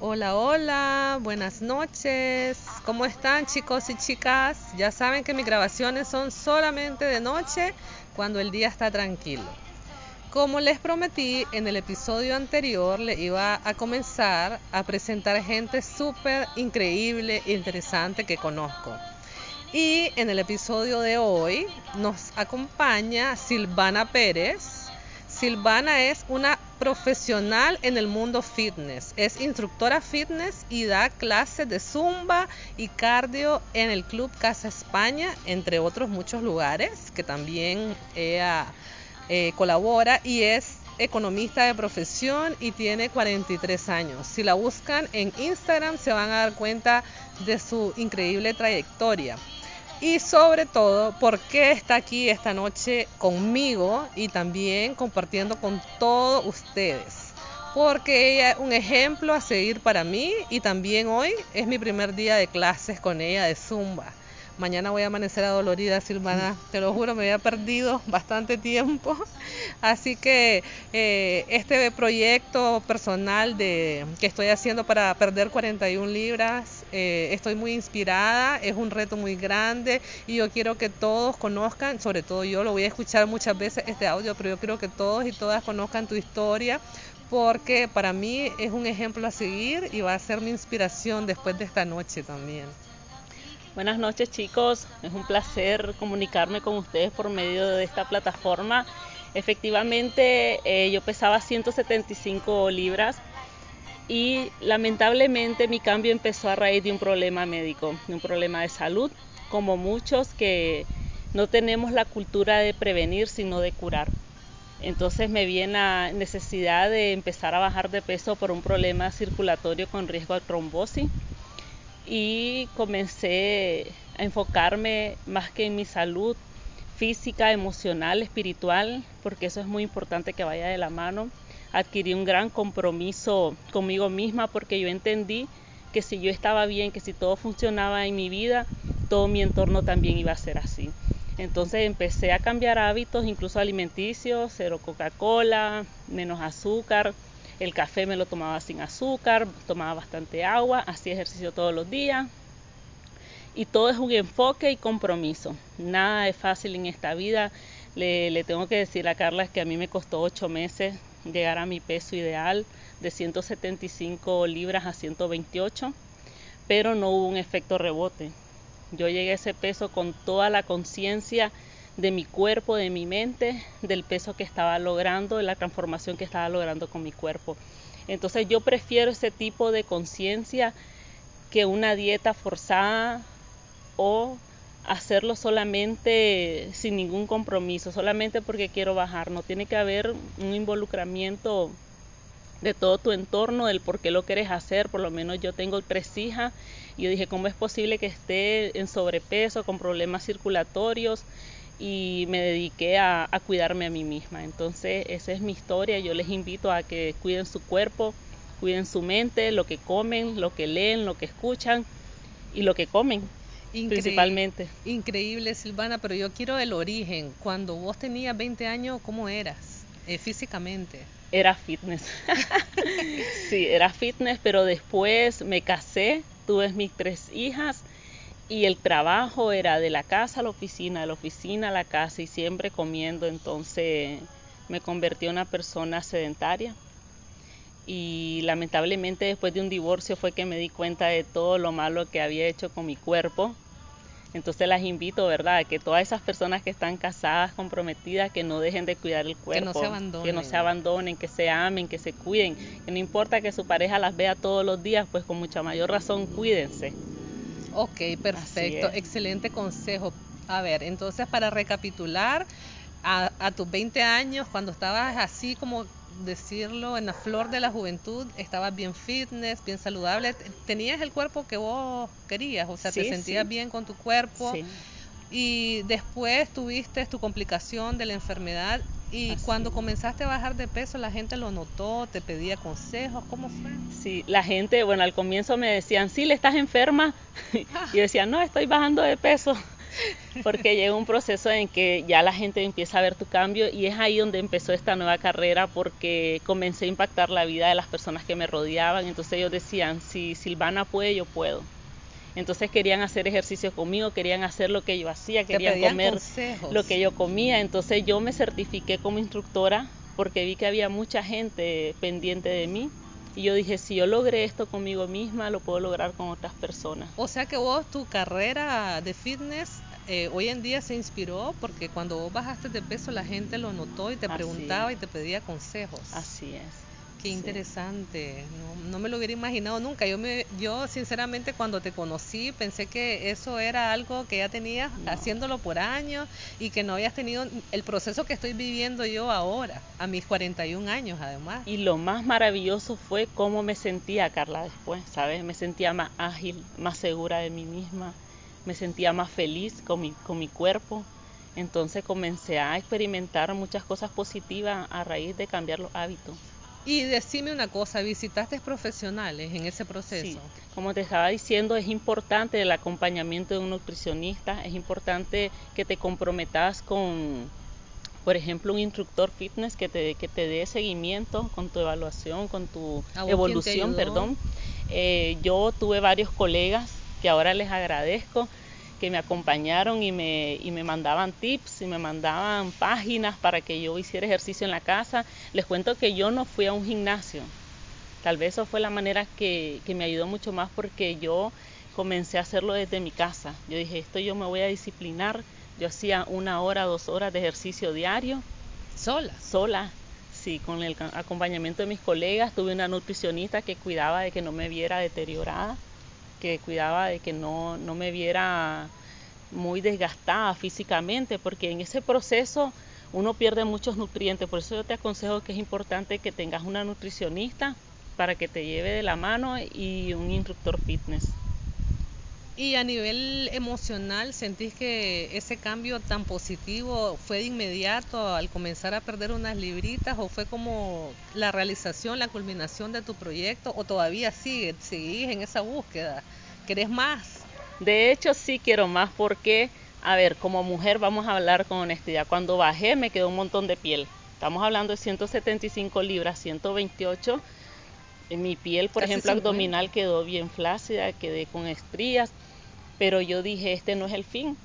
Hola, hola, buenas noches. ¿Cómo están chicos y chicas? Ya saben que mis grabaciones son solamente de noche cuando el día está tranquilo. Como les prometí en el episodio anterior, le iba a comenzar a presentar gente súper increíble e interesante que conozco. Y en el episodio de hoy nos acompaña Silvana Pérez. Silvana es una profesional en el mundo fitness. Es instructora fitness y da clases de zumba y cardio en el Club Casa España, entre otros muchos lugares que también ella eh, colabora y es economista de profesión y tiene 43 años. Si la buscan en Instagram se van a dar cuenta de su increíble trayectoria y sobre todo por qué está aquí esta noche conmigo y también compartiendo con todos ustedes. Porque ella es un ejemplo a seguir para mí y también hoy es mi primer día de clases con ella de Zumba. Mañana voy a amanecer adolorida, Silvana, te lo juro, me había perdido bastante tiempo. Así que eh, este proyecto personal de, que estoy haciendo para perder 41 libras, eh, estoy muy inspirada, es un reto muy grande y yo quiero que todos conozcan, sobre todo yo lo voy a escuchar muchas veces este audio, pero yo quiero que todos y todas conozcan tu historia porque para mí es un ejemplo a seguir y va a ser mi inspiración después de esta noche también. Buenas noches chicos, es un placer comunicarme con ustedes por medio de esta plataforma. Efectivamente eh, yo pesaba 175 libras y lamentablemente mi cambio empezó a raíz de un problema médico, de un problema de salud, como muchos que no tenemos la cultura de prevenir sino de curar. Entonces me viene la necesidad de empezar a bajar de peso por un problema circulatorio con riesgo de trombosis y comencé a enfocarme más que en mi salud física, emocional, espiritual, porque eso es muy importante que vaya de la mano. Adquirí un gran compromiso conmigo misma porque yo entendí que si yo estaba bien, que si todo funcionaba en mi vida, todo mi entorno también iba a ser así. Entonces empecé a cambiar hábitos, incluso alimenticios, cero Coca-Cola, menos azúcar, el café me lo tomaba sin azúcar, tomaba bastante agua, hacía ejercicio todos los días. Y todo es un enfoque y compromiso. Nada es fácil en esta vida. Le, tengo que decir a Carla que a mí me costó ocho meses llegar a mi peso ideal de 175 libras a 128, pero no hubo un efecto rebote. Yo llegué a ese peso con toda la conciencia de mi cuerpo, de mi mente, del peso que estaba logrando, de la transformación que estaba logrando con mi cuerpo. Entonces yo prefiero ese tipo de conciencia que una dieta forzada o hacerlo solamente sin ningún compromiso, solamente porque quiero bajar. No tiene que haber un involucramiento de todo tu entorno, del por qué lo quieres hacer. Por lo menos yo tengo tres hijas y yo dije, ¿cómo es posible que esté en sobrepeso, con problemas circulatorios? Y me dediqué a, cuidarme a mí misma. Entonces esa es mi historia. Yo les invito a que cuiden su cuerpo, cuiden su mente, lo que comen, lo que leen, lo que escuchan y lo que comen. principalmente. Increíble, Silvana, pero yo quiero el origen. Cuando vos tenías 20 años, ¿cómo eras eh, físicamente? Era fitness. sí, era fitness, pero después me casé, tuve mis tres hijas y el trabajo era de la casa a la oficina, de la oficina a la casa y siempre comiendo, entonces me convertí en una persona sedentaria y lamentablemente después de un divorcio fue que me di cuenta de todo lo malo que había hecho con mi cuerpo. Entonces las invito, ¿verdad?, a que todas esas personas que están casadas, comprometidas, que no dejen de cuidar el cuerpo, que no se abandonen, que, no se, abandonen, que se amen, que se cuiden, que no importa que su pareja las vea todos los días, pues con mucha mayor razón cuídense. Ok, perfecto, excelente consejo. A ver, entonces para recapitular, a, tus 20 años, cuando estabas así como decirlo, en la flor de la juventud, estabas bien fitness, bien saludable, tenías el cuerpo que vos querías, o sea, te sentías bien con tu cuerpo. Y después tuviste tu complicación de la enfermedad y cuando comenzaste a bajar de peso, la gente lo notó, te pedía consejos, ¿cómo fue? Sí, la gente, bueno, al comienzo me decían, sí, le estás enferma. y decía, no, estoy bajando de peso. porque llega un proceso en que ya la gente empieza a ver tu cambio y es ahí donde empezó esta nueva carrera porque comencé a impactar la vida de las personas que me rodeaban. Entonces ellos decían, si Silvana puede, yo puedo. Entonces querían hacer ejercicio conmigo, querían hacer lo que yo hacía, querían comer lo que yo comía. Entonces yo me certifiqué como instructora porque vi que había mucha gente pendiente de mí. Y yo dije, si yo logré esto conmigo misma, lo puedo lograr con otras personas. O sea que vos, tu carrera de fitness, eh, hoy en día se inspiró porque cuando vos bajaste de peso la gente lo notó y te preguntaba y te pedía consejos. Así es. Qué interesante, no, no, me lo hubiera imaginado nunca. Yo, me, yo sinceramente cuando te conocí pensé que eso era algo que ya tenías haciéndolo por años y que no habías tenido el proceso que estoy viviendo yo ahora, a mis 41 años además. Y lo más maravilloso fue cómo me sentía, Carla, después, ¿sabes? Me sentía más ágil, más segura de mí misma, me sentía más feliz con mi, con mi cuerpo. Entonces comencé a experimentar muchas cosas positivas a raíz de cambiar los hábitos. Y decime una cosa, ¿visitaste profesionales en ese proceso? Sí, como te estaba diciendo, es importante el acompañamiento de un nutricionista, es importante que te comprometas con, por ejemplo, un instructor fitness que te, que te dé seguimiento con tu evaluación, con tu evolución, perdón. Eh, yo tuve varios colegas que ahora les agradezco que me acompañaron y me, y me mandaban tips y me mandaban páginas para que yo hiciera ejercicio en la casa. Les cuento que yo no fui a un gimnasio. Tal vez eso fue la manera que, que me ayudó mucho más porque yo comencé a hacerlo desde mi casa. Yo dije, esto yo me voy a disciplinar. Yo hacía una hora, dos horas de ejercicio diario. ¿Sola? Sola, sí, con el acompañamiento de mis colegas. Tuve una nutricionista que cuidaba de que no me viera deteriorada que cuidaba de que no, no me viera muy desgastada físicamente, porque en ese proceso uno pierde muchos nutrientes. Por eso yo te aconsejo que es importante que tengas una nutricionista para que te lleve de la mano y un instructor fitness. Y a nivel emocional, ¿sentís que ese cambio tan positivo fue de inmediato al comenzar a perder unas libritas o fue como la realización, la culminación de tu proyecto o todavía sigue, seguís en esa búsqueda? ¿Querés más? De hecho, sí quiero más porque, a ver, como mujer vamos a hablar con honestidad. Cuando bajé me quedó un montón de piel. Estamos hablando de 175 libras, 128. En mi piel, por ejemplo, abdominal quedó bien flácida, quedé con estrías pero yo dije, este no es el fin,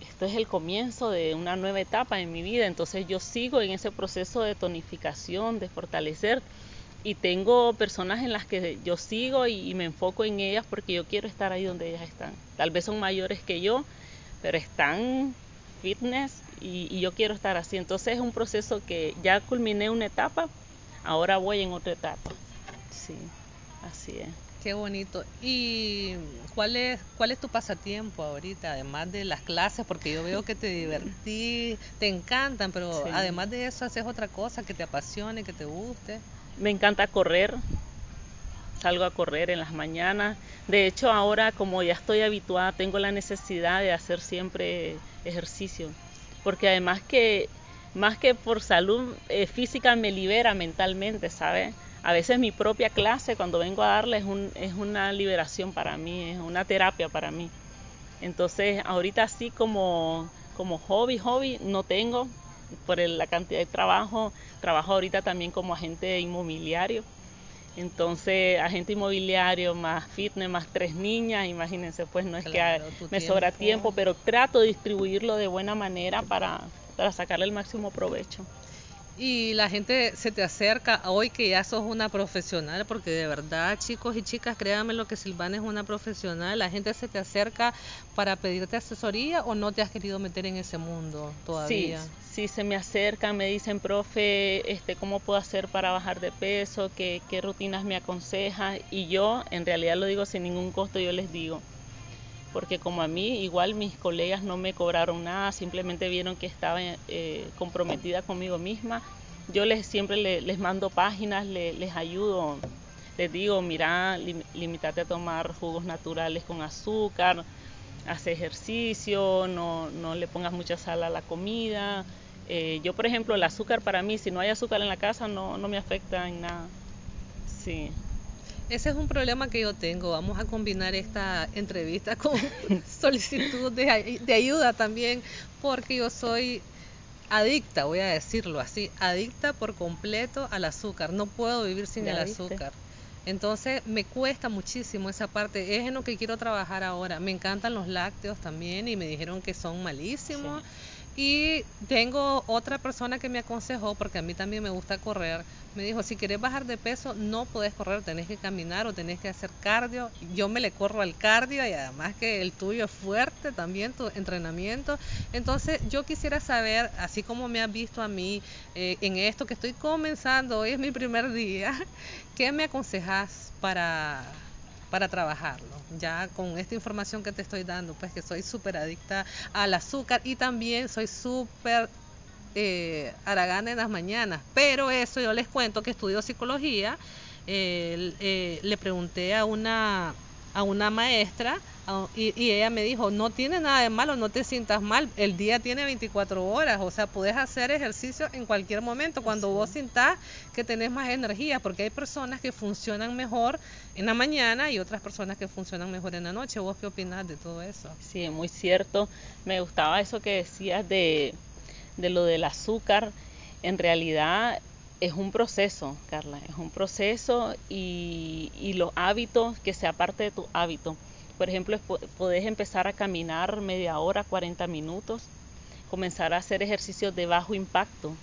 esto es el comienzo de una nueva etapa en mi vida, entonces yo sigo en ese proceso de tonificación, de fortalecer y tengo personas en las que yo sigo y, me enfoco en ellas porque yo quiero estar ahí donde ellas están. Tal vez son mayores que yo, pero están fitness y, y yo quiero estar así. Entonces es un proceso que ya culminé una etapa, ahora voy en otra etapa. Sí, así es. Qué bonito. ¿Y cuál es, cuál es tu pasatiempo ahorita, además de las clases? Porque yo veo que te divertí, te encantan, pero además de eso, ¿haces otra cosa que te apasione, que te guste? Me encanta correr, salgo a correr en las mañanas. De hecho, ahora como ya estoy habituada, tengo la necesidad de hacer siempre ejercicio, porque además que más que por salud eh, física me libera mentalmente, ¿sabes? A veces mi propia clase cuando vengo a darle es, un, es una liberación para mí, es una terapia para mí. Entonces ahorita así como, como hobby, hobby no tengo por la cantidad de trabajo. Trabajo ahorita también como agente inmobiliario. Entonces, agente inmobiliario más fitness, más tres niñas, imagínense, pues no es que me sobra tiempo, pero trato de distribuirlo de buena manera para, para sacarle el máximo provecho y la gente se te acerca hoy que ya sos una profesional, porque de verdad, chicos y chicas, créanme lo que Silvana es una profesional, la gente se te acerca para pedirte asesoría o no te has querido meter en ese mundo todavía. Sí, sí se me acercan, me dicen, profe, este, ¿cómo puedo hacer para bajar de peso? ¿Qué, qué rutinas me aconseja? Y yo, en realidad lo digo sin ningún costo, yo les digo, porque como a mí igual mis colegas no me cobraron nada, simplemente vieron que estaba eh, comprometida conmigo misma. Yo les siempre les mando páginas, les ayudo, les digo, mira, limítate a tomar jugos naturales con azúcar, haz ejercicio, no, no le pongas mucha sal a la comida. Eh, yo, por ejemplo, el azúcar para mí, si no hay azúcar en la casa, no, no me afecta en nada. Sí. Ese es un problema que yo tengo. Vamos a combinar esta entrevista con solicitud de, de ayuda también, porque yo soy adicta, voy a decirlo así, adicta por completo al azúcar. No puedo vivir sin el azúcar. Entonces me cuesta muchísimo esa parte. Es en lo que quiero trabajar ahora. Me encantan los lácteos también y me dijeron que son malísimos. Y tengo otra persona que me aconsejó, porque a mí también me gusta correr, me dijo, si quieres bajar de peso, no puedes correr, tenés que caminar o tenés que hacer cardio. Yo me le corro al cardio y además que el tuyo es fuerte también, tu entrenamiento. Entonces yo quisiera saber, así como me has visto a mí eh, en esto que estoy comenzando, hoy es mi primer día, ¿qué me aconsejas para para trabajarlo. Ya con esta información que te estoy dando, pues que soy súper adicta al azúcar y también soy súper eh, aragana en las mañanas. Pero eso yo les cuento que estudio psicología. Eh, le pregunté a una, a una maestra y, ella me dijo, no tiene nada de malo, no te sientas mal, el día tiene 24 horas, o sea, puedes hacer ejercicio en cualquier momento, cuando vos sintás que tenés más energía, porque hay personas que funcionan mejor en la mañana y otras personas que funcionan mejor en la noche. ¿Vos qué opinás de todo eso? Sí, muy cierto. Me gustaba eso que decías de, de lo del azúcar. En realidad es un proceso, Carla, es un proceso y, y los hábitos, que sea parte de tu hábito por ejemplo, podés empezar a caminar media hora, 40 minutos, comenzar a hacer ejercicios de bajo impacto.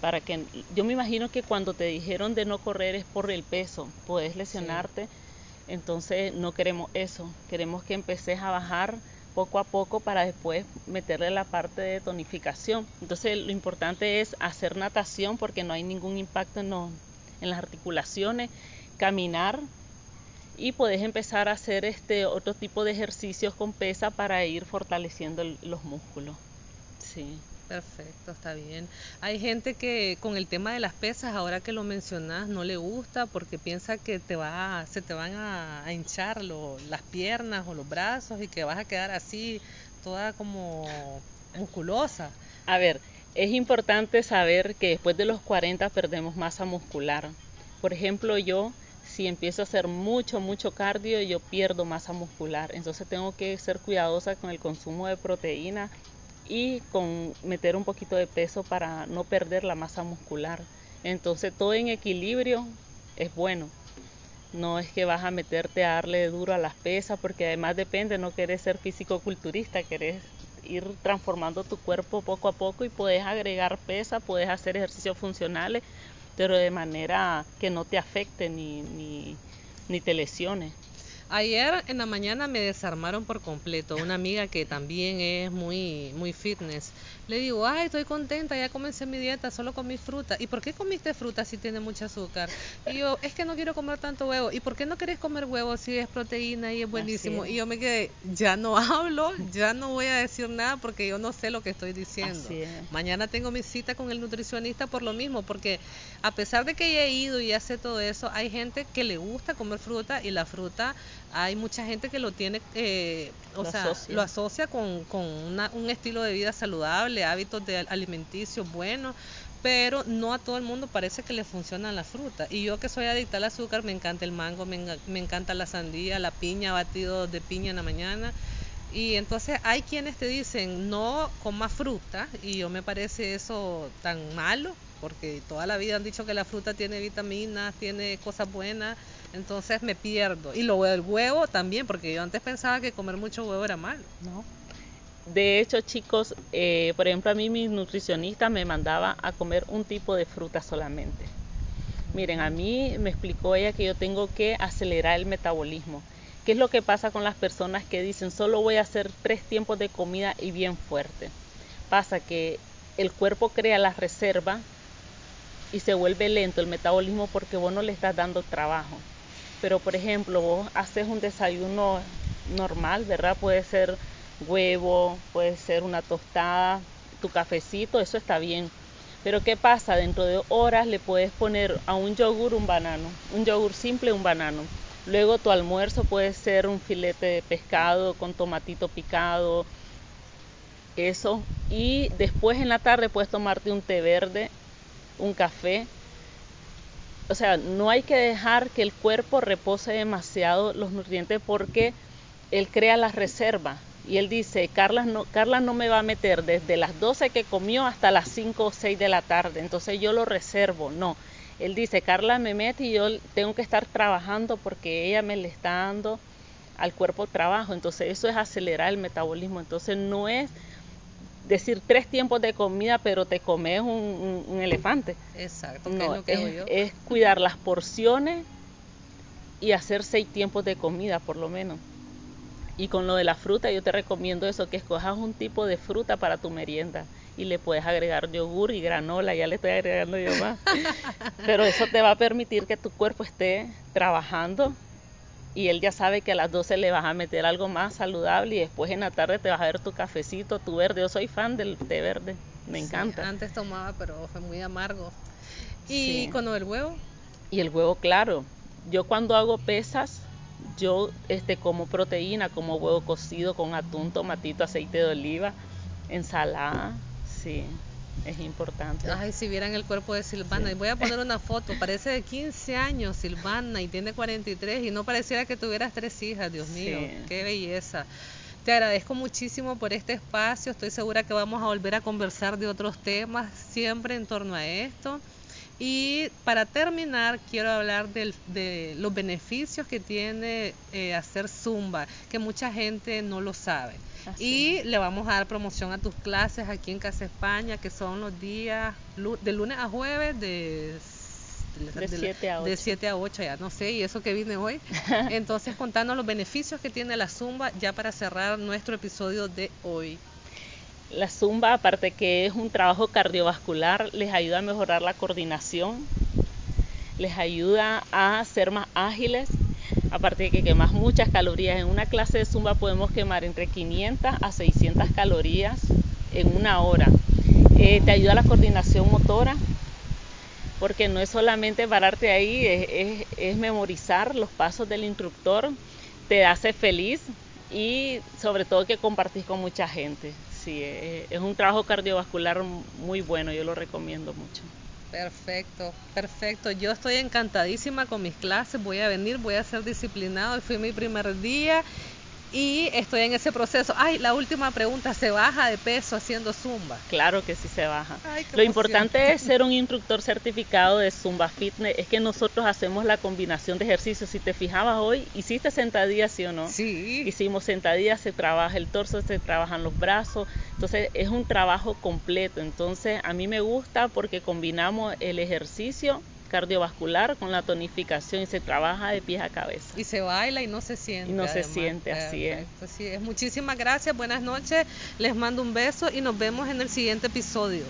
Para que yo me imagino que cuando te dijeron de no correr es por el peso, puedes lesionarte. Entonces no queremos eso, queremos que empeces a bajar poco a poco para después meterle la parte de tonificación. Entonces lo importante es hacer natación porque no hay ningún impacto en, en las articulaciones, caminar y puedes empezar a hacer este otro tipo de ejercicios con pesa para ir fortaleciendo los músculos. Sí. Perfecto, está bien. Hay gente que con el tema de las pesas, ahora que lo mencionas, no le gusta porque piensa que te va, se te van a, hinchar las piernas o los brazos y que vas a quedar así, toda como musculosa. A ver, es importante saber que después de los 40 perdemos masa muscular. Por ejemplo, yo si empiezo a hacer mucho, mucho cardio, yo pierdo masa muscular. Entonces tengo que ser cuidadosa con el consumo de proteína y con meter un poquito de peso para no perder la masa muscular. Entonces todo en equilibrio es bueno. No es que vas a meterte a darle duro a las pesas, porque además depende, no querés ser físico-culturista, querés ir transformando tu cuerpo poco a poco y puedes agregar pesa, puedes hacer ejercicios funcionales pero de manera que no te afecte ni, ni, te lesione. Ayer en la mañana me desarmaron por completo. Una amiga que también es muy, muy fitness le digo, ay, estoy contenta, ya comencé mi dieta, solo comí fruta. ¿Y por qué comiste fruta si tiene mucho azúcar? Y yo, es que no quiero comer tanto huevo. ¿Y por qué no querés comer huevo si es proteína y es buenísimo? Y yo me quedé, ya no hablo, ya no voy a decir nada porque yo no sé lo que estoy diciendo. Mañana tengo mi cita con el nutricionista por lo mismo, porque a pesar de que ya he ido y hace todo eso, hay gente que le gusta comer fruta y la fruta, hay mucha gente que lo tiene, eh, o sea, lo asocia con, con un estilo de vida saludable hábitos de alimenticios buenos, pero no a todo el mundo parece que le funciona la fruta. Y yo que soy adicta al azúcar, me encanta el mango, me, me encanta la sandía, la piña, batido de piña en la mañana. Y entonces hay quienes te dicen no coma fruta y yo me parece eso tan malo porque toda la vida han dicho que la fruta tiene vitaminas, tiene cosas buenas, entonces me pierdo. Y lo del huevo también, porque yo antes pensaba que comer mucho huevo era malo. No, de hecho, chicos, eh, por ejemplo, a mí mi nutricionista me mandaba a comer un tipo de fruta solamente. Miren, a mí me explicó ella que yo tengo que acelerar el metabolismo. ¿Qué es lo que pasa con las personas que dicen solo voy a hacer tres tiempos de comida y bien fuerte? Pasa que el cuerpo crea la reserva y se vuelve lento el metabolismo porque vos no le estás dando trabajo. Pero por ejemplo, vos haces un desayuno normal, ¿verdad? Puede ser huevo, puede ser una tostada, tu cafecito, eso está bien. Pero ¿qué pasa? Dentro de horas le puedes poner a un yogur un banano, un yogur simple un banano. Luego tu almuerzo puede ser un filete de pescado con tomatito picado, eso. Y después en la tarde puedes tomarte un té verde, un café o sea, no hay que dejar que el cuerpo repose demasiado los nutrientes porque él crea la reserva. Y él dice, Carla no, Carla no me va a meter desde las 12 que comió hasta las 5 o 6 de la tarde, entonces yo lo reservo. No, él dice, Carla me mete y yo tengo que estar trabajando porque ella me le está dando al cuerpo trabajo. Entonces eso es acelerar el metabolismo. Entonces no es decir tres tiempos de comida, pero te comes un, elefante. Exacto, no, es, lo que yo. es cuidar las porciones y hacer seis tiempos de comida por lo menos. Y con lo de la fruta, yo te recomiendo eso, que escojas un tipo de fruta para tu merienda y le puedes agregar yogur y granola, ya le estoy agregando yo más. Pero eso te va a permitir que tu cuerpo esté trabajando y él ya sabe que a las 12 le vas a meter algo más saludable y después en la tarde te vas a ver tu cafecito, tu verde. Yo soy fan del té verde, me encanta. antes tomaba, pero fue muy amargo. ¿Y con el huevo? Y el huevo, claro. Yo cuando hago pesas, yo este, como proteína, como huevo cocido con atún, tomatito, aceite de oliva, ensalada, sí, es importante. Ay, si vieran el cuerpo de Silvana, y voy a poner una foto, parece de 15 años Silvana y tiene 43 y no pareciera que tuvieras tres hijas, Dios mío, qué belleza. Te agradezco muchísimo por este espacio, estoy segura que vamos a volver a conversar de otros temas siempre en torno a esto. Y para terminar, quiero hablar de los beneficios que tiene eh, hacer zumba, que mucha gente no lo sabe. Y le vamos a dar promoción a tus clases aquí en Casa España, que son los días de lunes a jueves de de 7 a 8. De 7 a 8, ya no sé, y eso que vine hoy. Entonces, contanos los beneficios que tiene la Zumba ya para cerrar nuestro episodio de hoy. La zumba, aparte que es un trabajo cardiovascular, les ayuda a mejorar la coordinación, les ayuda a ser más ágiles, aparte de que quemas muchas calorías. En una clase de zumba podemos quemar entre 500 a 600 calorías en una hora. Eh, te ayuda a la coordinación motora, porque no es solamente pararte ahí, es, es memorizar los pasos del instructor, te hace feliz y sobre todo que compartís con mucha gente sí, eh, es un trabajo cardiovascular muy bueno, yo lo recomiendo mucho. Perfecto, perfecto. Yo estoy encantadísima con mis clases, voy a venir, voy a ser disciplinado. Fue mi primer día y estoy en ese proceso. Ay, la última pregunta, ¿se baja de peso haciendo zumba? Claro que sí se baja. Lo importante es ser un instructor certificado de zumba fitness, es que nosotros hacemos la combinación de ejercicios. Si te fijabas hoy, hiciste sentadillas, ¿sí o no? Sí. Hicimos sentadillas, se trabaja el torso, se trabajan los brazos, entonces es un trabajo completo. Entonces a mí me gusta porque combinamos el ejercicio cardiovascular con la tonificación y se trabaja de pies a cabeza. Y se baila y no se siente. Y no se siente, así es. Así es. Muchísimas gracias, buenas noches, les mando un beso y nos vemos en el siguiente episodio.